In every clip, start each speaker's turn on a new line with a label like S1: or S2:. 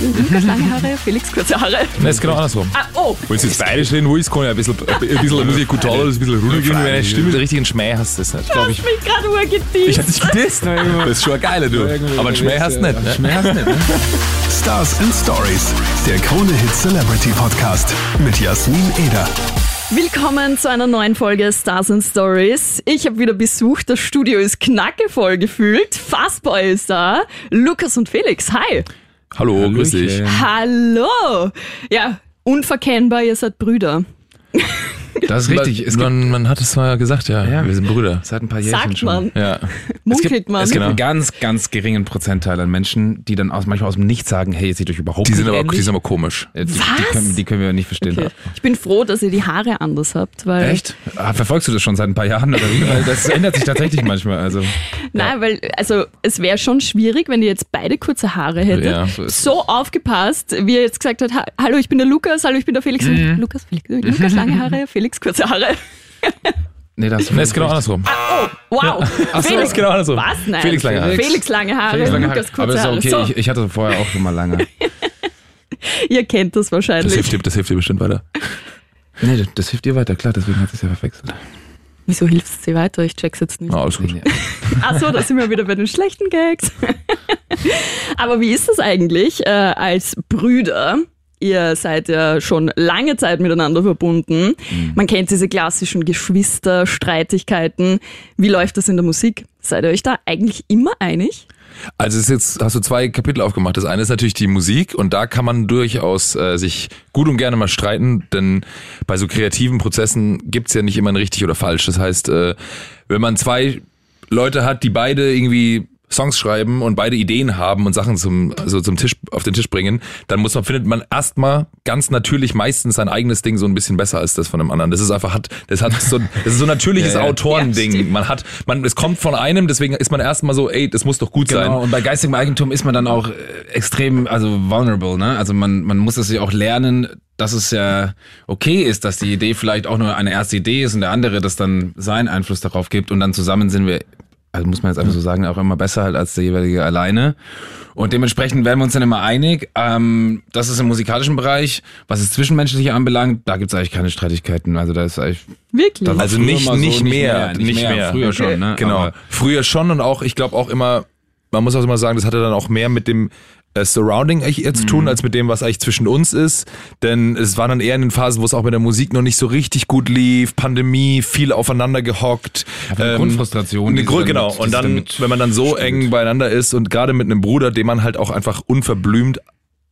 S1: Lukas lange Haare, Felix kurze Haare.
S2: Nein, ist genau andersrum.
S1: Ah, oh,
S2: Wenn du jetzt bayerisch reden willst, kann ich ein bisschen, ein bisschen muss ich gut taler, ein bisschen runtergehen. Wenn eine Stimme der richtigen Schmäh hast, das nicht.
S1: du hast mich gerade urgedient.
S2: Ich hab dich gedisst. Das ist schon ein geiler, du. Aber einen Schmäh hast du nicht. Ne?
S3: Schmäh hast du nicht, ne? Stars and Stories, der Krone Hit Celebrity Podcast mit Jasmin Eder.
S1: Willkommen zu einer neuen Folge Stars and Stories. Ich habe wieder Besuch, das Studio ist knackevoll gefühlt. Fastboy ist da, Lukas und Felix, hi.
S2: Hallo, grüß dich.
S1: Hallo. Ja, unverkennbar, ihr seid Brüder.
S4: Das ist richtig. Es
S2: Man, man hat es mal gesagt, ja.
S4: Ja.
S2: Wir sind Brüder.
S4: seit ein paar Jährchen
S1: Sagt
S4: schon.
S1: man,
S2: Ja.
S4: Es gibt,
S1: munkelt man.
S4: es gibt
S2: Genau.
S4: einen ganz, ganz geringen Prozentteil an Menschen, die dann aus, manchmal aus dem Nichts sagen, hey, ihr seht euch überhaupt
S2: Die sind
S4: nicht
S2: aber,
S4: ähnlich.
S2: die sind aber komisch.
S4: Äh, die, Die
S1: Was?
S4: können, die können wir nicht verstehen.
S1: Okay. Ich bin froh, dass ihr die Haare anders habt, weil
S4: Echt? Ah, verfolgst du das schon seit ein paar Jahren oder wie? Weil das ändert sich tatsächlich manchmal. Also
S1: Nein, weil, also, es wäre schon schwierig, wenn ihr jetzt beide kurze Haare hättet.
S2: Ja,
S4: so
S1: so aufgepasst, wie er jetzt gesagt hat, "Ha- hallo, ich bin der Lukas, hallo, ich bin der Felix.
S2: Mhm.
S1: Lukas, Felix, Lukas, lange Haare, Felix, kurze Haare.
S4: nee, das
S2: ist genau andersrum.
S1: Wow.
S2: so,
S1: Felix,
S2: ist genau andersrum.
S1: Was? Nein.
S2: Felix lange Haare.
S1: Felix lange Haare,
S4: Felix lange Haare.
S1: Lukas kurze
S4: Aber ist
S1: Haare.
S4: okay,
S1: So,
S4: ich, ich hatte vorher auch schon mal lange.
S1: ihr kennt das
S2: Das
S1: wahrscheinlich.
S2: hilft, dir, das hilft dir bestimmt weiter.
S4: Nee, das, das hilft dir weiter, klar, deswegen hat es ja verwechselt.
S1: Wieso hilft es dir weiter? Ich check's jetzt nicht.
S2: Ah, alles gut.
S1: Ach so, da sind wir wieder bei den schlechten Gags. Aber wie ist das eigentlich äh, als Brüder? Ihr seid ja schon lange Zeit miteinander verbunden. Man kennt diese klassischen Geschwisterstreitigkeiten. Wie läuft das in der Musik? Seid ihr euch da eigentlich immer einig?
S2: Also ist jetzt hast du zwei Kapitel aufgemacht. Das eine ist natürlich die Musik und da kann man durchaus äh, sich gut und gerne mal streiten, denn bei so kreativen Prozessen gibt's ja nicht immer ein richtig oder falsch. Das heißt, äh, wenn man zwei Leute hat, die beide irgendwie Songs schreiben und beide Ideen haben und Sachen zum also zum Tisch auf den Tisch bringen, dann muss man findet man erstmal ganz natürlich meistens sein eigenes Ding so ein bisschen besser als das von dem anderen. Das ist einfach hat das hat so das ist so ein natürliches
S4: Ja, ja.
S2: Autorending.
S1: Ja,
S2: man hat man es kommt von einem, deswegen ist man erstmal so, ey, das muss doch gut sein.
S4: Genau, und bei geistigem Eigentum ist man dann auch äh, extrem, also vulnerable, ne? Also man, man muss es ja auch lernen, dass es ja okay ist, dass die Idee vielleicht auch nur eine erste Idee ist und der andere das dann seinen Einfluss darauf gibt und dann zusammen sind wir, also muss man jetzt einfach so sagen, auch immer besser halt als der jeweilige alleine. Und dementsprechend werden wir uns dann immer einig. Ähm, das ist im musikalischen Bereich. Was es zwischenmenschliche anbelangt, da gibt's eigentlich keine Streitigkeiten. Also da ist eigentlich
S1: Wirklich?
S2: Also nicht,
S4: mal so,
S2: nicht,
S4: nicht
S2: mehr,
S4: mehr, nicht
S2: nicht
S4: mehr.
S2: mehr.
S4: Früher schon, ne?
S2: Genau.
S4: Aber-
S2: Früher schon und auch, ich glaube auch immer, man muss auch immer sagen, das hatte dann auch mehr mit dem Surrounding eigentlich eher zu
S4: Mhm.
S2: tun, als mit dem, was eigentlich zwischen uns ist. Denn es war dann eher in den Phasen, wo es auch mit der Musik noch nicht so richtig gut lief, Pandemie, viel aufeinander gehockt.
S4: Einfach eine Grundfrustration,
S2: Eine Grund, genau. und dann, wenn man dann so
S4: spielt.
S2: eng beieinander ist und gerade mit einem Bruder, dem man halt auch einfach unverblümt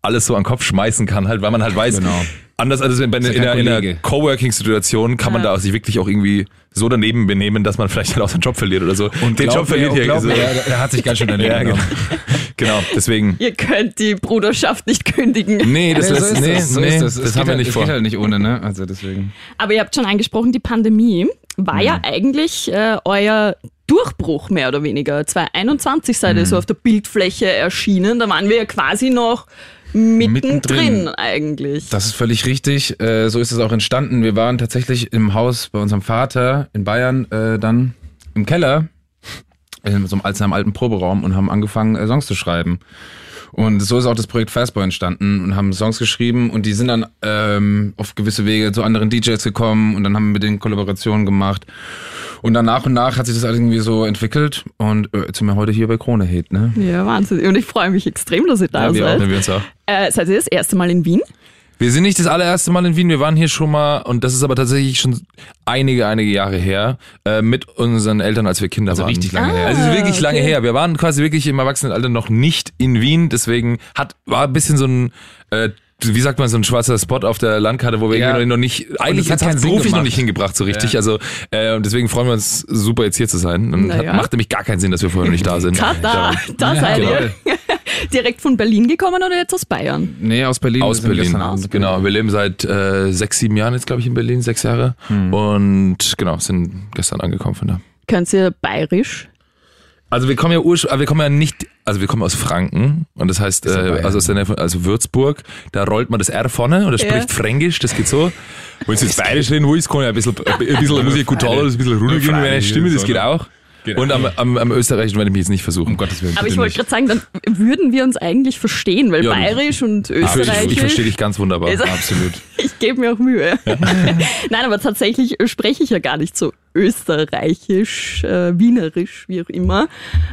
S2: alles so an den Kopf schmeißen kann, halt, weil man halt weiß,
S4: Genau.
S2: anders als in, bei, in,
S4: ja
S2: in,
S4: Kollege.
S2: Coworking-Situation kann man
S1: Ja.
S2: da sich wirklich auch irgendwie so daneben benehmen, dass man vielleicht dann auch seinen Job verliert oder so. Und den Job verliert hier. so-
S4: der, der hat sich ganz schön daneben
S2: ja, genau. genau, deswegen.
S1: Ihr könnt die Bruderschaft nicht kündigen.
S2: Nee, das,
S4: Nee,
S2: lässt,
S4: so ist
S2: nee,
S4: das, so
S2: nee, das,
S4: das.
S2: Haben
S4: geht
S2: wir
S4: halt,
S2: nicht
S4: es
S2: vor.
S4: geht halt nicht ohne, ne? Also deswegen.
S1: Aber ihr habt schon angesprochen, die Pandemie war ja
S2: Mhm.
S1: eigentlich äh, euer Durchbruch mehr oder weniger. 2021 seid
S2: Mhm.
S1: ihr so auf der Bildfläche erschienen. Da waren wir ja quasi noch mittendrin,
S4: Mittendrin.
S1: eigentlich.
S4: Das ist völlig richtig. Äh, so ist es auch entstanden. Wir waren tatsächlich im Haus bei unserem Vater in Bayern äh, dann im Keller, in so einem, alten Proberaum und haben angefangen, äh, Songs zu schreiben. Und so ist auch das Projekt Fastboy entstanden und haben Songs geschrieben und die sind dann ähm, auf gewisse Wege zu anderen DJs gekommen und dann haben wir mit denen Kollaborationen gemacht. Und dann nach und nach hat sich das alles irgendwie so entwickelt und äh, jetzt sind wir heute hier bei Krone Hit, ne?
S1: Ja, Wahnsinn. Und ich freue mich extrem, dass ihr da
S4: Ja, wir
S1: seid.
S2: Ja, wir uns auch.
S1: Äh, seid ihr das erste Mal in Wien?
S2: Wir sind nicht das allererste Mal in Wien, wir waren hier schon mal, und das ist aber tatsächlich schon einige, einige Jahre her, äh, mit unseren Eltern, als wir Kinder
S4: Also
S2: waren.
S4: richtig lange
S1: Ah.
S4: her.
S2: Also es ist wirklich lange
S1: okay.
S2: her. Wir waren quasi wirklich im Erwachsenenalter noch nicht in Wien, deswegen hat war ein bisschen so ein äh, wie sagt man, so ein schwarzer Spot auf der Landkarte, wo wir
S4: Ja.
S2: irgendwie noch nicht, eigentlich
S4: hat
S2: es beruflich noch nicht hingebracht so richtig.
S4: Ja.
S2: Also äh, und deswegen freuen wir uns super jetzt hier zu sein. Und
S1: Naja.
S2: hat, macht nämlich gar keinen Sinn, dass wir vorher noch nicht da sind.
S1: Tada, da
S4: Ja,
S1: seid
S4: genau.
S1: ihr. Direkt von Berlin gekommen oder jetzt aus Bayern?
S4: Nee, aus Berlin.
S2: Aus Berlin.
S4: Abend-
S2: Genau, wir leben seit äh, sechs, sieben Jahren jetzt, glaube ich, in Berlin, sechs Jahre. Und genau, sind gestern angekommen von da.
S1: Könnt ihr bayerisch?
S2: Also wir kommen ja aber wir kommen ja nicht, also wir kommen aus Franken und das heißt, äh, also aus der Nähe von, also Würzburg, da rollt man das R vorne und das
S1: Ja.
S2: spricht Fränkisch, das geht so. Wenn du jetzt bayerisch reden willst, kann ich ein bisschen, ein bisschen muss ich gut ein bisschen runtergehen, wenn eine Stimme, das geht auch.
S4: Genau.
S2: Und am, am, am Österreichischen werde ich mich jetzt nicht versuchen.
S4: Um Gottes Willen.
S1: Aber ich wollte gerade sagen, dann würden wir uns eigentlich verstehen, weil
S2: Ja,
S1: bayerisch und
S2: Ich, ich,
S1: österreichisch.
S2: ich verstehe dich ganz wunderbar.
S1: Also-
S2: Absolut.
S1: Ich gebe mir auch Mühe. Nein, aber tatsächlich spreche ich ja gar nicht so österreichisch, äh, wienerisch, wie auch immer.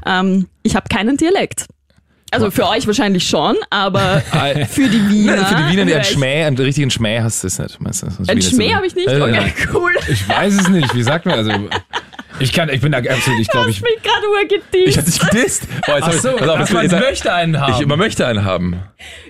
S1: Ähm, ich habe keinen Dialekt. Also für euch wahrscheinlich schon, aber
S2: Ah,
S1: für die Wiener.
S2: Nein, für die Wiener, die einen Schmäh, einen richtigen Schmäh hast du es nicht.
S1: Ein Schmäh habe ich nicht? Okay, cool.
S4: Ich weiß es nicht. Wie sagt man? Also, ich kann, ich bin da absolut, ich glaube, ich.
S1: Ich bin gerade
S2: Ich hab dich gedisst. Oh, jetzt hab ich, pass auf, das
S4: man
S2: jetzt-
S4: möchte einen haben.
S2: ich, man möchte einen haben.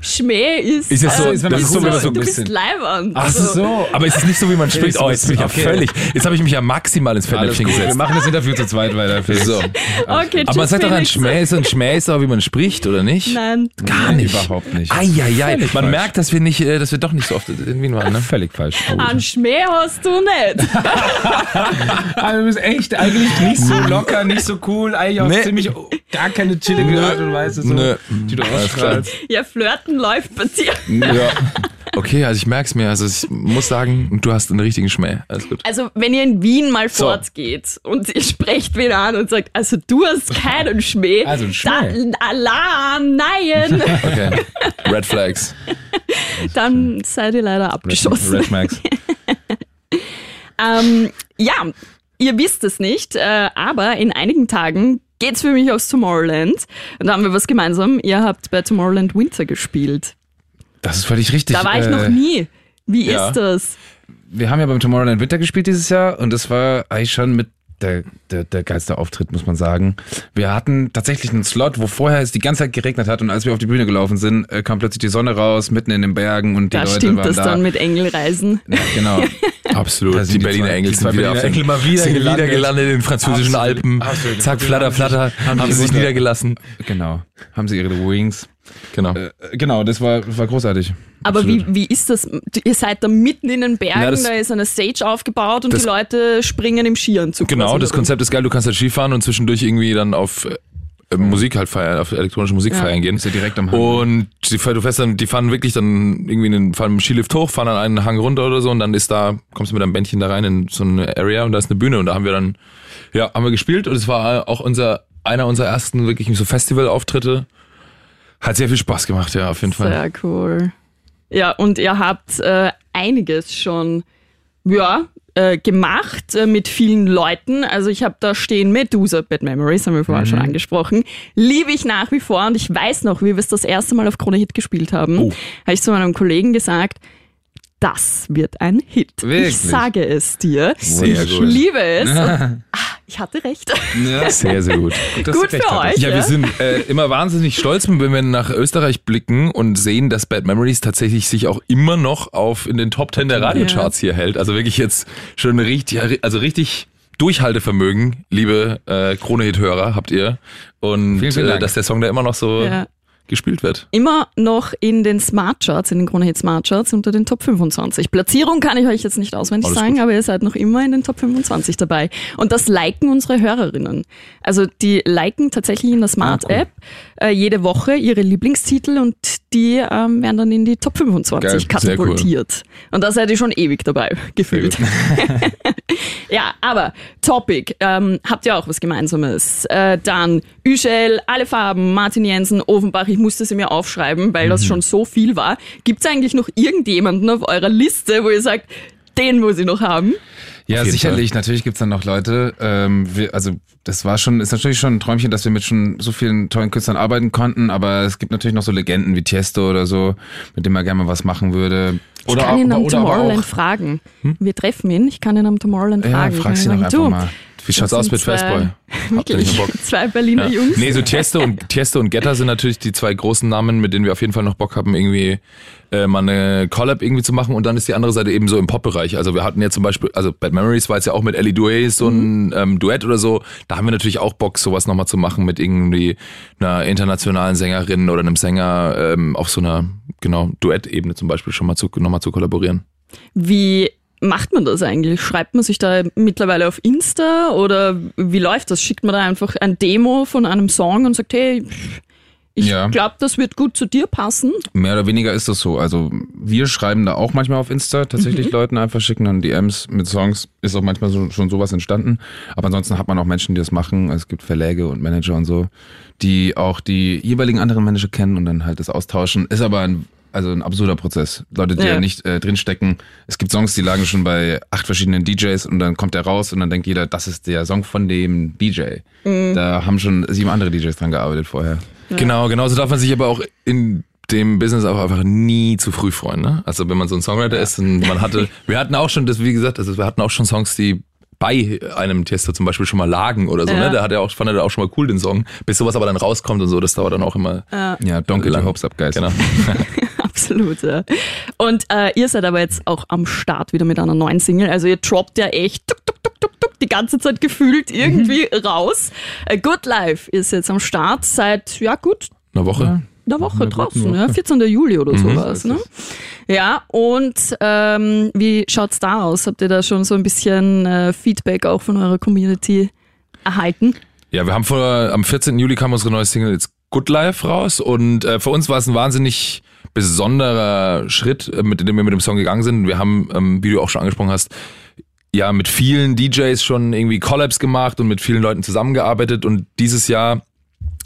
S1: Schmäh ist.
S2: Ist es so-
S1: äh,
S2: ist, wenn man
S1: ist
S2: so- wenn man so ein
S1: du bist
S4: bisschen-
S1: leibernd.
S4: Ach so.
S2: Aber es ist nicht so, wie man spricht.
S4: so
S2: Oh, jetzt bin ich ja
S4: okay.
S2: völlig. Jetzt habe ich mich ja maximal ins Fettnäpfchen
S4: gut. Wir
S2: gesetzt.
S4: machen das Interview zu zweit weiter.
S2: So.
S1: Okay,
S2: Aber man sagt doch, ein. Schmäh ist ein Schmäh ist auch, wie man spricht, oder nicht?
S1: Nein.
S2: Gar nicht.
S4: Überhaupt nicht.
S2: Eieiei. Man
S4: falsch.
S2: merkt, dass wir nicht, äh, dass wir doch nicht so oft in Wien waren, ne?
S4: Völlig falsch.
S1: An Schmäh hast du nicht.
S4: Aber du bist echt eigentlich nicht so locker, nicht so cool, eigentlich auch
S2: Nee.
S4: ziemlich gar keine chillige Art und Weise, so,
S2: Nö.
S4: die du ausstrahlst.
S1: Ja, Flirten läuft bei dir.
S2: Ja. Okay, also ich merk's mir. Also ich muss sagen, du hast einen richtigen Schmäh. Alles gut.
S1: Also, wenn ihr in Wien mal
S2: So.
S1: fortgeht und ihr sprecht wen an und sagt, also du hast keinen Schmäh,
S4: Also ein Schmäh.
S1: dann Alarm, nein,
S2: Okay. Red Flags.
S1: dann seid ihr leider abgeschossen.
S4: Red Max.
S1: Ähm, ja, ihr wisst es nicht, äh, aber in einigen Tagen geht's für mich aufs Tomorrowland. Und da haben wir was gemeinsam. Ihr habt bei Tomorrowland Winter gespielt.
S4: Das ist völlig richtig.
S1: Da war ich
S4: Äh,
S1: noch nie. Wie
S2: ja.
S1: ist das?
S4: Wir haben ja beim Tomorrowland Winter gespielt dieses Jahr und das war eigentlich schon mit der, der, der geilste Auftritt, muss man sagen. Wir hatten tatsächlich einen Slot, wo vorher es die ganze Zeit geregnet hat und als wir auf die Bühne gelaufen sind, äh, kam plötzlich die Sonne raus, mitten in den Bergen und die
S1: Da
S4: Leute
S1: stimmt
S4: waren
S1: das
S4: da.
S1: dann mit Engelreisen.
S4: ja, genau.
S2: Absolut.
S4: Da sind
S2: die
S4: die
S2: Berliner Engel sind
S4: zwei
S2: wieder,
S4: Berliner
S2: auf den,
S4: Engel mal wieder
S2: sind
S4: gelandet.
S2: wieder gelandet in den französischen
S4: Absolut.
S2: Alpen.
S4: Absolut.
S2: Zack, flatter, flatter.
S4: Haben
S2: sie sich niedergelassen.
S4: genau. Haben sie ihre Wings.
S2: Genau.
S4: Äh, genau, das war, war großartig.
S1: Aber wie,
S4: Absolut.
S1: wie ist das? Ihr seid da mitten in den Bergen,
S2: Ja, das-
S1: da ist eine Stage aufgebaut und
S2: das-
S1: die Leute springen im Skianzug.
S2: Genau, das. Konzept ist geil. Du kannst halt Skifahren und zwischendurch irgendwie dann auf äh, Musik halt feiern, auf elektronische Musik
S1: Ja.
S2: feiern gehen.
S4: Ist ja direkt am Hang.
S2: Und die, du fährst dann, die fahren wirklich dann irgendwie einen, fahren dem Skilift hoch, fahren dann einen Hang runter oder so und dann ist da, kommst du mit einem Bändchen da rein in so eine Area und da ist eine Bühne und da haben wir dann, ja, haben wir gespielt und es war auch unser, einer unserer ersten wirklich so Festival-Auftritte. Hat sehr viel Spaß gemacht, ja, auf jeden Fall.
S1: Sehr cool. Ja, und ihr habt äh, einiges schon, ja, äh, gemacht äh, mit vielen Leuten. Also ich habe da stehen Medusa, Bad Memories, haben wir vorher schon angesprochen. Liebe ich nach wie vor und ich weiß noch, wie wir es das erste Mal auf Krone Hit gespielt haben.
S2: Oh.
S1: Habe ich zu meinem Kollegen gesagt, das wird ein Hit.
S4: Wirklich?
S1: Ich sage es dir.
S2: Sehr
S1: ich
S2: gut.
S1: liebe es. Und, ah, ich hatte recht.
S4: Ja.
S2: Sehr, sehr gut.
S4: dass
S1: Gut
S4: du recht
S1: für
S4: hattest.
S1: euch.
S2: Ja, wir sind äh, immer wahnsinnig stolz, wenn wir nach Österreich blicken und sehen, dass Bad Memories tatsächlich sich auch immer noch auf in den Top 10 der Radiocharts hier hält. Also wirklich jetzt schon richtig, also richtig Durchhaltevermögen, liebe äh, Krone-Hit-Hörer, habt ihr. Und
S4: Vielen, vielen
S2: äh, dass der Song da immer noch so
S1: Ja.
S2: Gespielt wird.
S1: immer noch in den Smart Charts, in den Krone Hit Smart Charts unter den Top 25. Platzierung kann ich euch jetzt nicht auswendig
S2: Alles
S1: sagen,
S2: gut.
S1: aber ihr seid noch immer in den Top 25 dabei. Und das liken unsere Hörerinnen. Also die liken tatsächlich in der Smart
S4: Ah, cool.
S1: App äh, jede Woche ihre Lieblingstitel und die ähm, werden dann in die Top 25
S2: Geil,
S1: katapultiert. Und da seid ihr schon ewig dabei, gefühlt. Ja, aber Topic, ähm, habt ihr auch was Gemeinsames? Äh, dann Üschel, alle Farben, Martin Jensen, Ofenbach, ich musste sie mir aufschreiben, weil
S2: Mhm.
S1: das schon so viel war. Gibt es eigentlich noch irgendjemanden auf eurer Liste, wo ihr sagt, den muss ich noch haben?
S4: Ja, sicherlich. Natürlich gibt's dann noch Leute. Ähm, wir, also das war schon, ist natürlich schon ein Träumchen, dass wir mit schon so vielen tollen Künstlern arbeiten konnten. Aber es gibt natürlich noch so Legenden wie Tiesto oder so, mit dem man gerne mal was machen würde.
S1: Ich
S4: Oder
S1: kann ihn am Tomorrowland
S4: auch,
S1: fragen. Wir treffen ihn, ich kann ihn am Tomorrowland
S4: ja,
S1: fragen.
S4: frag
S1: Ich
S4: sie
S1: sagen,
S4: einfach
S1: du,
S4: mal.
S2: Wie schaut's aus mit Fastboy?
S1: Zwei Berliner
S2: Ja.
S1: Jungs.
S2: Nee, so Tiesto und, Tiesto und Getter sind natürlich die zwei großen Namen, mit denen wir auf jeden Fall noch Bock haben, irgendwie äh, mal eine Collab irgendwie zu machen. Und dann ist die andere Seite eben so im Pop-Bereich. Also wir hatten ja zum Beispiel, also Bad Memories war jetzt ja auch mit Ellie Duet so ein ähm, Duett oder so. Da haben wir natürlich auch Bock, sowas nochmal zu machen mit irgendwie einer internationalen Sängerin oder einem Sänger ähm, auf so einer, genau, Duettebene zum Beispiel schon mal zu, nochmal zu kollaborieren.
S1: Wie macht man das eigentlich? Schreibt man sich da mittlerweile auf Insta oder wie läuft das? Schickt man da einfach ein Demo von einem Song und sagt, hey, Ich
S4: Ja.
S1: glaube, das wird gut zu dir passen.
S4: Mehr oder weniger ist das so. Also wir schreiben da auch manchmal auf Insta tatsächlich
S1: Mhm.
S4: Leuten einfach schicken dann DMs mit Songs. Ist auch manchmal so, schon sowas entstanden. Aber ansonsten hat man auch Menschen, die das machen. Es gibt Verläge und Manager und so, die auch die jeweiligen anderen Manager kennen und dann halt das austauschen. Ist aber ein, also ein absurder Prozess. Leute, die
S1: Ja.
S4: ja, nicht äh, drinstecken. Es gibt Songs, die lagen schon bei acht verschiedenen DJs und dann kommt der raus und dann denkt jeder, das ist der Song von dem DJ.
S1: Mhm.
S4: Da haben schon sieben andere DJs dran gearbeitet vorher.
S2: Genau, genauso darf man sich aber auch in dem Business auch einfach nie zu früh freuen. Ne? Also wenn man so ein Songwriter ist und man hatte, wir hatten auch schon, das wie gesagt, also wir hatten auch schon Songs, die bei einem Tester zum Beispiel schon mal lagen oder so,
S1: Ja.
S2: ne? Da hat er auch, fand er auch schon mal cool den Song. Bis sowas aber dann rauskommt und so, das dauert dann auch immer.
S4: Ja, don't get
S2: Lang.
S4: your hopes up, guys.
S2: Genau.
S1: Absolut, ja. Und äh, ihr seid aber jetzt auch am Start wieder mit einer neuen Single. Also ihr droppt ja echt tuk, tuk, tuk, tuk, tuk, die ganze Zeit gefühlt irgendwie raus. Äh, Good Life ist jetzt am Start seit, ja gut,
S2: Eine Woche.
S1: einer Woche
S4: Einer
S1: draußen, ja,
S4: Woche.
S1: 14. Juli oder
S2: Mhm.
S1: sowas. Ne? Ja, und ähm, wie schaut's da aus? Habt ihr da schon so ein bisschen äh, Feedback auch von eurer Community erhalten?
S2: Ja, wir haben vor, am 14. Juli kam unsere neue Single jetzt Good Life raus und äh, für uns war es ein wahnsinnig besonderer Schritt, äh, mit dem wir mit dem Song gegangen sind. Wir haben, ähm, wie du auch schon angesprochen hast, ja mit vielen DJs schon irgendwie Collabs gemacht und mit vielen Leuten zusammengearbeitet und dieses Jahr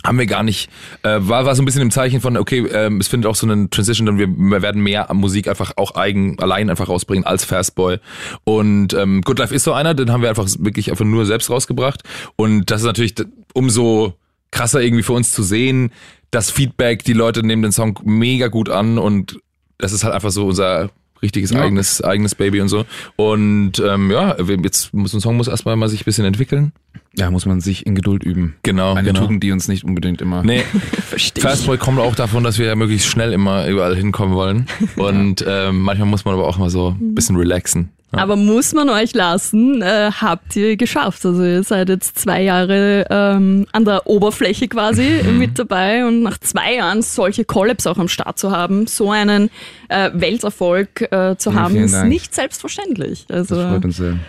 S2: haben wir gar nicht, äh, war, war so ein bisschen im Zeichen von, okay, ähm, es findet auch so eine Transition, dann wir, wir werden mehr Musik einfach auch eigen, allein einfach rausbringen als Fastboy. Und ähm, Good Life ist so einer, den haben wir einfach wirklich einfach nur selbst rausgebracht. Und das ist natürlich umso krasser irgendwie für uns zu sehen, das Feedback, die Leute nehmen den Song mega gut an und das ist halt einfach so unser richtiges
S4: Ja.
S2: eigenes eigenes Baby und so. Und ähm, ja, jetzt muss ein Song muss erstmal mal sich ein bisschen entwickeln.
S4: Ja, muss man sich in Geduld üben.
S2: Genau,
S4: Eine
S2: genau.
S4: Tugend, die uns nicht unbedingt immer.
S2: Nee,
S1: Verstehe.
S2: Fastboy kommt auch davon, dass wir ja möglichst schnell immer überall hinkommen wollen. Und ähm, manchmal muss man aber auch mal so ein bisschen relaxen. Ja.
S1: Aber muss man euch lassen, äh, habt ihr geschafft. Also ihr seid jetzt zwei Jahre ähm, an der Oberfläche quasi
S2: Mhm.
S1: mit dabei und nach zwei Jahren solche Collabs auch am Start zu haben, so einen äh, Welterfolg äh, zu
S4: Ja,
S1: haben, ist
S4: Dank.
S1: nicht selbstverständlich. Also
S4: Das freut uns sehr.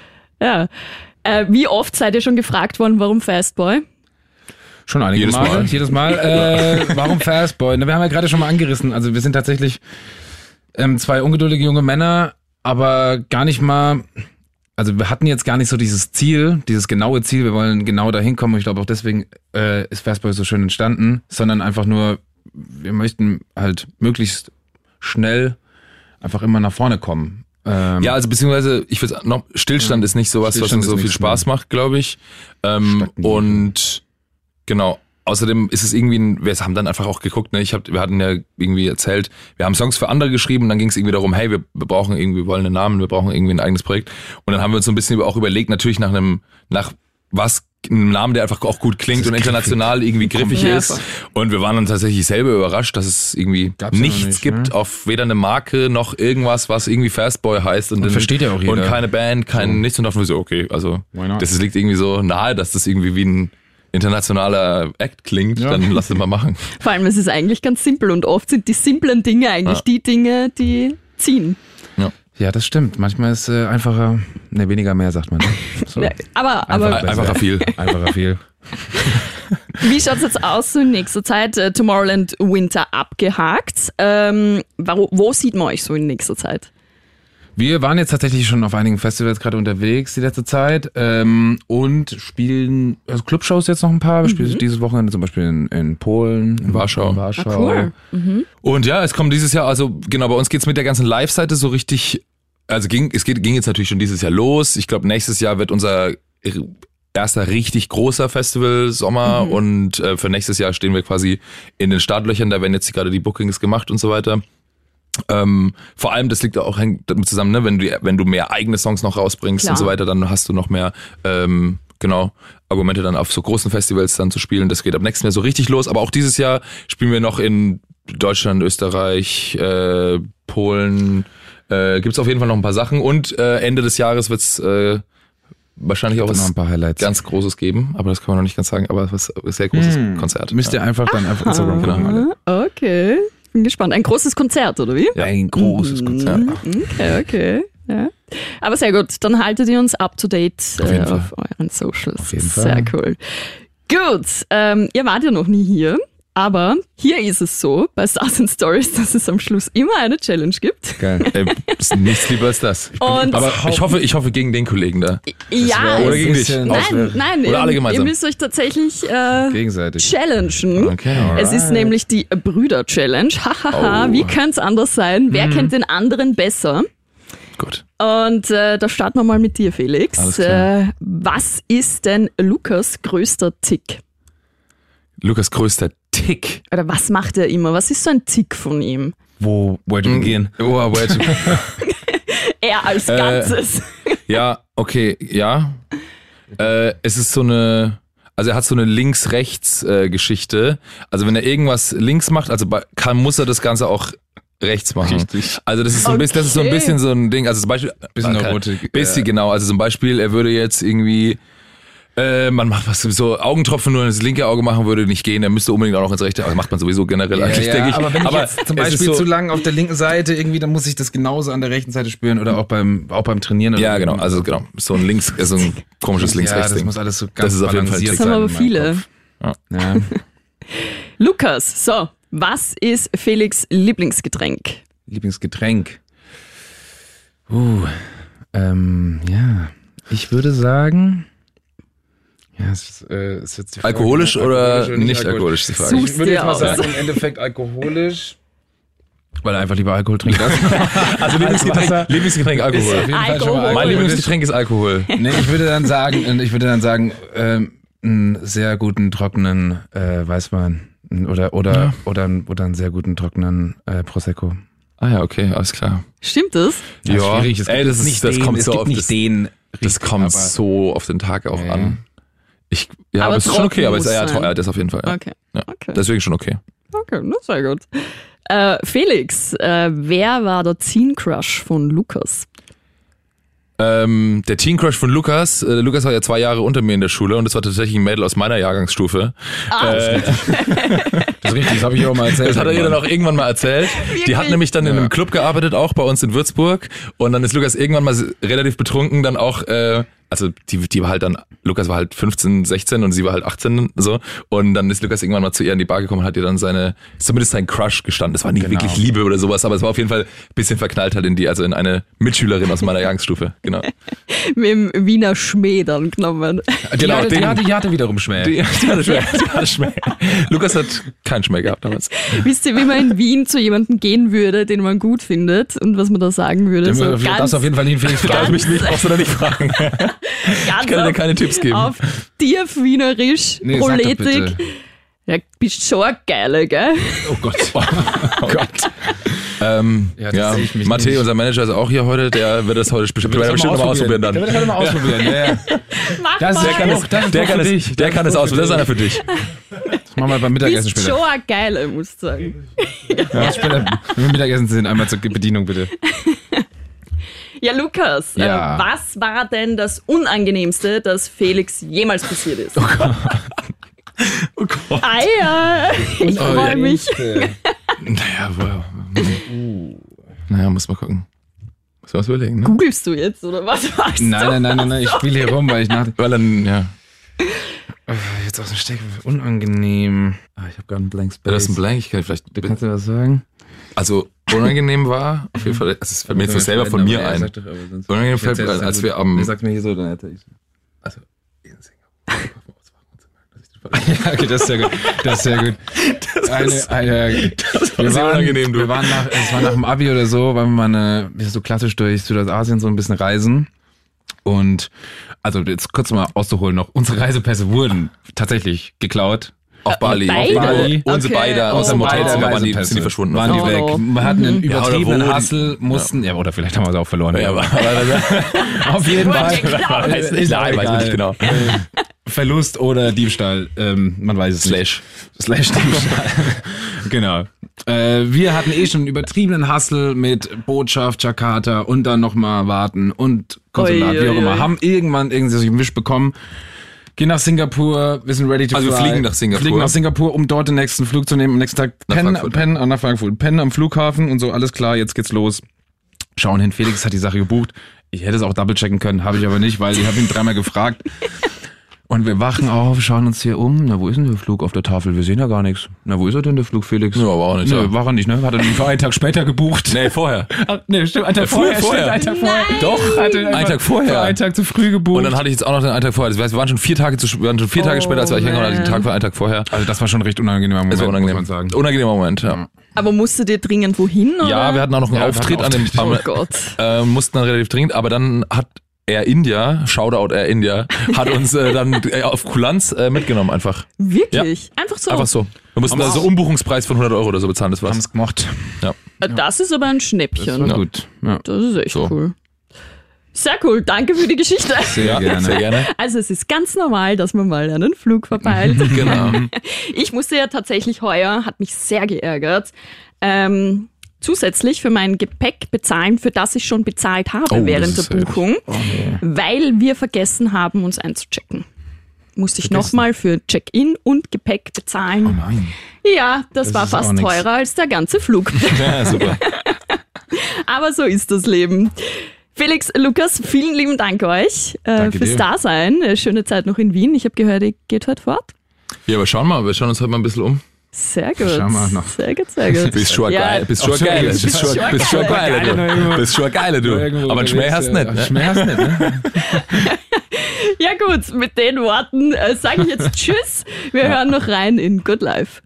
S1: ja. Äh, wie oft seid ihr schon gefragt worden, warum Fastboy?
S4: Schon einige
S2: Jedes
S4: Male.
S2: Mal.
S4: Jedes Mal. Äh, warum Fastboy? Na, Wir haben ja gerade schon mal angerissen. Also wir sind tatsächlich ähm, zwei ungeduldige junge Männer, aber gar nicht mal. Also wir hatten jetzt gar nicht so dieses Ziel, dieses genaue Ziel. Wir wollen genau dahin kommen. Ich glaube auch deswegen äh, ist Fastboy so schön entstanden, sondern einfach nur, wir möchten halt möglichst schnell einfach immer nach vorne kommen. Ähm,
S2: Ja, also beziehungsweise, ich würde noch, Stillstand ist nicht sowas, was
S4: Stillstand
S2: uns so viel Spaß macht, glaube ich. Ähm, und genau. Außerdem ist es irgendwie, ein, wir haben dann einfach auch geguckt, ne? Ich hab, wir hatten ja irgendwie erzählt, wir haben Songs für andere geschrieben, dann ging es irgendwie darum, hey, wir, wir brauchen irgendwie, wir wollen einen Namen, wir brauchen irgendwie ein eigenes Projekt. Und dann haben wir uns so ein bisschen auch überlegt, natürlich nach einem, nach was einem Namen, der einfach auch gut klingt und international irgendwie griffig
S1: Ja,
S2: ist. Und wir waren dann tatsächlich selber überrascht, dass es irgendwie
S4: Gab's ja
S2: nichts
S4: nicht,
S2: gibt
S4: ne?
S2: auf weder eine Marke noch irgendwas, was irgendwie Fastboy heißt. Und,
S4: Und versteht ja auch jeder.
S2: Und keine Band, kein
S4: So.
S2: nichts. Und dachten wir so, okay, also
S4: Why not?
S2: das liegt irgendwie so nahe, dass das irgendwie wie ein internationaler Act klingt,
S4: Ja.
S2: dann lass es mal machen.
S1: Vor allem, es ist eigentlich ganz simpel und oft sind die simplen Dinge eigentlich
S2: Ja.
S1: die Dinge, die ziehen.
S4: ja, das stimmt. Manchmal ist äh, einfacher, ne, weniger mehr, sagt man. Ne? So.
S1: Ja, Aber, aber
S4: Einfach
S2: Einfacher viel.
S4: Einfacher viel.
S1: Wie schaut's jetzt aus so in nächster Zeit? Äh, Tomorrowland Winter abgehakt. Ähm, wo, wo sieht man euch so in nächster Zeit?
S4: Wir waren jetzt tatsächlich schon auf einigen Festivals gerade unterwegs die letzte Zeit ähm, und spielen also Clubshows jetzt noch ein paar. Wir spielen dieses Wochenende zum Beispiel in, in Polen, in
S2: Warschau.
S4: In Warschau.
S1: Ah, cool.
S2: Und ja, es kommt dieses Jahr, also genau, bei uns geht's mit der ganzen Live-Seite so richtig, also ging, es geht, ging jetzt natürlich schon dieses Jahr los. Ich glaube, nächstes Jahr wird unser erster richtig großer Festival Sommer und äh, für nächstes Jahr stehen wir quasi in den Startlöchern, da werden jetzt gerade die Bookings gemacht und so weiter. Ähm, vor allem, das liegt auch hängt damit zusammen, ne? wenn, du, wenn du mehr eigene Songs noch rausbringst
S1: Klar.
S2: und so weiter, dann hast du noch mehr ähm, genau Argumente dann auf so großen Festivals dann zu spielen. Das geht ab nächstem Jahr so richtig los. Aber auch dieses Jahr spielen wir noch in Deutschland, Österreich, äh, Polen. Äh, Gibt es auf jeden Fall noch ein paar Sachen. Und äh, Ende des Jahres wird's äh, wahrscheinlich auch
S4: Noch
S2: was
S4: ein paar Highlights.
S2: ganz Großes geben. Aber das kann man noch nicht ganz sagen. Aber was ein sehr großes Konzert.
S4: Müsst ihr einfach dann auf Instagram
S2: Genau.
S4: gucken. alle.
S1: Okay. Bin gespannt. Ein großes Konzert, oder wie?
S2: Ja.
S4: Ein großes Konzert.
S1: Okay, okay. Ja. Aber sehr gut, dann haltet ihr uns up to date
S2: Auf jeden
S1: äh,
S2: Fall.
S1: auf euren Socials.
S4: Auf jeden
S1: Sehr
S4: Fall.
S1: cool. Gut, ähm, ihr wart ja noch nie hier. Aber hier ist es so, bei Stars and Stories, dass es am Schluss immer eine Challenge gibt.
S4: Geil.
S2: Ey, ist nichts lieber als das.
S1: Und
S2: Aber ich hoffe, ich hoffe gegen den Kollegen da.
S1: ja,
S2: Oder gegen dich.
S1: Nein, nein,
S2: Oder
S1: ihr,
S2: alle
S1: ihr
S2: gemeinsam.
S1: müsst euch tatsächlich äh,
S4: Gegenseitig.
S1: challengen.
S2: Okay.
S1: Es ist nämlich die Brüder-Challenge. Hahaha,
S2: Oh.
S1: wie könnte es anders sein? Wer kennt den anderen besser?
S2: Gut.
S1: Und äh, da starten wir mal mit dir, Felix. Äh, was ist denn Lukas größter Tick?
S2: Lukas größter Tick.
S1: Oder was macht er immer? Was ist so ein Tick von ihm?
S4: Wo, where to begin?
S2: Oh, wait.
S1: Er als
S2: Äh,
S1: Ganzes.
S2: Ja, okay, ja. Äh, es ist so eine, also er hat so eine Links-Rechts-Geschichte. also wenn er irgendwas links macht, also kann, muss er das Ganze auch rechts machen.
S4: Richtig.
S2: Also das ist so ein bisschen, das ist so ein
S1: Okay.
S2: bisschen so ein Ding. Also zum Beispiel,
S4: Bisschen
S2: kann-
S4: Neurotik,
S2: bisschen
S4: ja.
S2: genau. Also zum Beispiel, er würde jetzt irgendwie äh, man macht was so Augentropfen nur ins linke Auge machen würde nicht gehen, er müsste unbedingt auch noch ins rechte Auge. Macht man sowieso generell eigentlich, denke ich.
S4: aber wenn ich jetzt zum Beispiel
S2: so,
S4: zu lang auf der linken Seite irgendwie, dann muss ich das genauso an der rechten Seite spüren oder auch beim, auch beim Trainieren. Oder
S2: Ja, genau. Also genau, so ein links, so ein komisches
S4: ja, das
S2: Links-Rechts-Ding.
S4: muss alles so
S2: Das
S4: ganz
S2: ist auf jeden Fall
S1: Das haben aber viele.
S4: Ja.
S1: Lukas, so, was ist Felix Lieblingsgetränk?
S4: Lieblingsgetränk. Uh, ähm, ja. Ich würde sagen. Ja, es ist, äh, ist jetzt die Frage,
S2: Alkoholisch
S4: ne?
S2: oder
S4: oder
S2: nicht alkoholisch, ist die Frage.
S1: Such's
S4: Ich würde jetzt mal
S1: aus.
S4: sagen, im Endeffekt alkoholisch. Weil er einfach lieber Alkohol trinkt.
S2: Also Lieblingsgetränk. Lieblingsgetränk Alkohol.
S4: Ist auf jeden Fall schon mal
S1: Alkohol.
S2: Mein
S4: alkoholisch.
S2: Lieblingsgetränk ist Alkohol.
S4: Nee, ich würde dann sagen, ich würde dann sagen, ähm, einen sehr guten trockenen äh, Weißwein oder oder oder einen- oder einen sehr guten trockenen äh, Prosecco.
S2: Ah ja, okay, alles klar.
S1: Stimmt das?
S2: Ja,
S4: schwierig. Es
S2: ey, das, ist,
S4: nicht
S2: das
S4: den,
S2: kommt
S4: es
S2: so
S4: nicht
S2: das,
S4: den.
S2: das kommt
S4: aber-
S2: so auf den Tag auch
S4: Ja,
S2: an. Ich, ja,
S1: Aber
S2: aber, es ist schon okay, aber es ist ja, ja, das auf jeden Fall. Ja.
S1: Okay.
S2: Ja.
S1: Okay.
S2: Deswegen schon okay.
S1: Okay, na sehr gut. Äh, Felix, äh, wer war der Teen Crush von Lukas?
S2: Ähm, der Teen Crush von Lukas, äh, Lukas war ja zwei Jahre unter mir in der Schule und das war tatsächlich ein Mädel aus meiner Jahrgangsstufe. Äh,
S4: Das ist richtig, das habe ich auch mal erzählt.
S2: Das hat er ihr dann auch irgendwann mal erzählt. Die hat
S1: Wirklich?
S2: nämlich dann in
S4: Ja.
S2: einem Club gearbeitet, auch bei uns in Würzburg. Und dann ist Lukas irgendwann mal relativ betrunken dann auch, äh, also die, die war halt dann, Lukas war halt 15, 16 und sie war halt 18 so. Und dann ist Lukas irgendwann mal zu ihr in die Bar gekommen und hat ihr dann seine, zumindest sein Crush gestanden. Das war nicht
S4: Genau.
S2: wirklich Liebe oder sowas, aber es war auf jeden Fall ein bisschen verknallt halt in die, also in eine Mitschülerin aus meiner Jahrgangsstufe. Genau.
S1: Mit dem Wiener Schmäh dann genommen.
S4: Die,
S2: Genau,
S4: hatte, die,
S2: den-
S4: hatte, die hatte wiederum Schmäh.
S2: Die, die hatte Schmäh. Die hatte Schmäh. Lukas hat keinen Schmäh gehabt damals.
S1: Wisst ihr, wie man in Wien zu jemandem gehen würde, den man gut findet und was man da sagen würde?
S4: Den
S1: So
S4: das auf jeden Fall nicht Felix
S2: Frag
S4: fragen.
S2: mich nicht, brauchst du da nicht fragen. Ich kann dir keine Tipps geben.
S1: auf tief Wienerisch,
S4: Nee, bitte.
S1: Ja, bist schon ein Geile, gell?
S4: Oh Gott.
S2: Oh Gott. Ähm,
S4: Ja,
S2: ja,
S4: das ich nicht.
S2: unser Manager, ist auch hier heute. Der wird das heute bestimmt, der wird bestimmt nochmal ausprobieren dann.
S4: Der wird das mal ausprobieren. Ja, ja.
S1: Mach
S4: Das
S1: mal.
S4: der kann es, das
S2: Der kann
S4: für
S2: es,
S4: dich.
S2: der
S4: Das
S2: kann
S4: ist
S2: es
S4: doch
S2: aus.
S4: für
S2: Das ist einer für dich.
S4: Das machen wir beim Mittagessen
S1: bist
S4: später.
S1: schon ein Geile, musst du sagen.
S4: Ja, später. Wenn wir Mittagessen sind, einmal zur Bedienung bitte.
S1: Ja, Lukas,
S4: Ja.
S1: Äh, was war denn das Unangenehmste, das Felix jemals passiert ist?
S2: Oh Gott.
S1: Ah ja, ich freue mich.
S2: Naja, wow. Naja, muss mal gucken. Muss man was überlegen, ne?
S1: Googlest du jetzt oder was machst
S4: Nein,
S1: du?
S4: nein, nein, nein, nein, ich spiele hier rum, weil ich nach.
S2: Weil dann, ja.
S4: Jetzt aus dem Steck, unangenehm. Ah, ich habe gerade einen Blank Space.
S2: Das ist ein Blank, ich kann vielleicht.
S4: Du kannst dir was sagen?
S2: Also, unangenehm war, auf jeden Fall, also es fällt mir jetzt so selber von mir ein. Unangenehm fällt mir, als wir am.
S4: Sagt mir hier so, dann hätte ich.
S2: Also,
S4: Ja, okay, das ist sehr gut. Das ist sehr gut. eine, eine,
S2: war
S4: wir waren,
S2: unangenehm, du.
S4: Wir waren nach, es war nach dem Abi oder so, waren wir mal eine, so klassisch durch Südostasien so ein bisschen reisen. Und, also jetzt kurz mal auszuholen noch, unsere Reisepässe wurden tatsächlich geklaut.
S2: Auf Bali.
S1: beide?
S4: Bali.
S2: Unsere
S1: Okay.
S2: beide
S1: Oh
S2: aus dem. Hotelzimmer waren die, sind die verschwunden.
S4: Waren die weg. Wir hatten einen
S2: Ja,
S4: übertriebenen
S2: die-
S4: Hassel, mussten, ja. oder vielleicht haben wir sie auch verloren.
S2: Ja, aber,
S4: auf jeden Fall.
S1: geklaut.
S2: weiß nicht, nein, weiß ich nicht genau.
S4: Verlust oder Diebstahl, ähm, man weiß es
S2: Slash.
S4: nicht. Slash Diebstahl. genau. Äh, wir hatten eh schon einen übertriebenen Hassel mit Botschaft, Jakarta und dann nochmal warten und Konsulat,
S1: Ui,
S4: wie auch
S1: ui,
S4: immer.
S1: ui.
S4: Haben irgendwann irgendwie so einen Wisch bekommen. Gehen nach Singapur, wir sind ready to
S2: Also
S4: fly.
S2: fliegen nach Singapur.
S4: Fliegen nach Singapur, um dort den nächsten Flug zu nehmen. Am nächsten Tag
S2: Nach
S4: pennen,
S2: Frankfurt.
S4: pennen, ah, nach Frankfurt. Pennen am Flughafen und so, alles klar, jetzt geht's los. Schauen hin, Felix hat die Sache gebucht. Ich hätte es auch double checken können, habe ich aber nicht, weil ich habe ihn dreimal gefragt. Und wir wachen auf, schauen uns hier um. Na, wo ist denn der Flug auf der Tafel? Wir sehen ja gar nichts. Na, wo ist er denn, der Flug, Felix?
S2: Ja, war auch nicht da.
S4: war er nicht, ne? Hat er den für einen Tag später gebucht?
S2: Nee, vorher.
S4: Ah, nee, stimmt, einen Tag
S2: Früher,
S4: vorher.
S2: vorher.
S4: Stimmt, einen Tag vorher.
S2: Doch,
S4: Hat er
S2: einen Tag vorher.
S4: Für einen Tag zu früh gebucht.
S2: Und dann hatte ich jetzt auch noch den einen Tag vorher. Das heißt, wir waren schon vier Tage, zu, wir waren schon vier Tage
S1: Oh,
S2: später, als wir eigentlich hingekommen, also den. Tag vor einen Tag vorher.
S4: also das war schon ein recht unangenehmer Moment,
S2: war unangenehm.
S4: muss man sagen.
S2: Unangenehmer Moment, ja.
S1: Aber musstet ihr dringend wohin? Oder?
S2: Ja, wir hatten auch noch einen
S4: Ja, hatten
S2: Auftritt an dem,
S1: Oh Gott.
S2: äh, mussten dann relativ dringend, aber dann hat Air India, Shoutout Air India, hat uns äh, dann äh, auf Kulanz äh, mitgenommen einfach.
S1: Wirklich? Einfach so.
S2: Einfach so. Wir mussten
S4: Haben
S2: da so Umbuchungspreis von 100 Euro oder so bezahlen, das
S4: Haben
S2: war's.
S4: es gemacht.
S1: Äh, Das ist aber ein
S4: Das
S1: Schnäppchen.
S4: war
S2: Ja.
S4: gut. Ja.
S1: Das ist echt
S2: So.
S1: cool. Sehr cool, danke für die Geschichte.
S4: Sehr
S2: Ja,
S4: gerne.
S2: sehr gerne.
S1: Also es ist ganz normal, dass man mal einen Flug verpeilt.
S2: Genau.
S1: Ich musste ja tatsächlich heuer, hat mich sehr geärgert, ähm, zusätzlich für mein Gepäck bezahlen, für das ich schon bezahlt habe
S2: Oh,
S1: während der Buchung, weil wir vergessen haben, uns einzuchecken. Musste ich nochmal für Check-in und Gepäck bezahlen.
S2: Oh
S4: Nein.
S1: ja, das,
S4: Das
S1: war fast teurer als der ganze Flug.
S2: Ja, super.
S1: Aber so ist das Leben. Felix, Lukas, vielen lieben Dank euch äh, fürs
S4: dir.
S1: Dasein. Äh, Schöne Zeit noch in Wien. Ich habe gehört, ihr geht heute fort.
S2: Ja, aber schauen mal, wir schauen uns heute mal ein bisschen um.
S1: Sehr gut.
S4: Schauen wir noch.
S1: Sehr gut, sehr gut.
S2: Bist schon
S1: Ja,
S2: geil, bist schon geil,
S4: bist
S2: schon,
S1: schon
S2: bist schon
S1: geil.
S2: du. Bist schon geil, du.
S4: Irgendwo
S2: Aber einen Schmäh hast du nicht, ne?
S4: Schmäh hast du nicht, ne?
S1: Ja gut, mit den Worten äh, sage ich jetzt Tschüss. Wir hören noch rein in Good Life.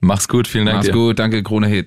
S2: Mach's gut, vielen Dank
S4: Mach's
S2: dir.
S4: gut, danke, Krone Hit.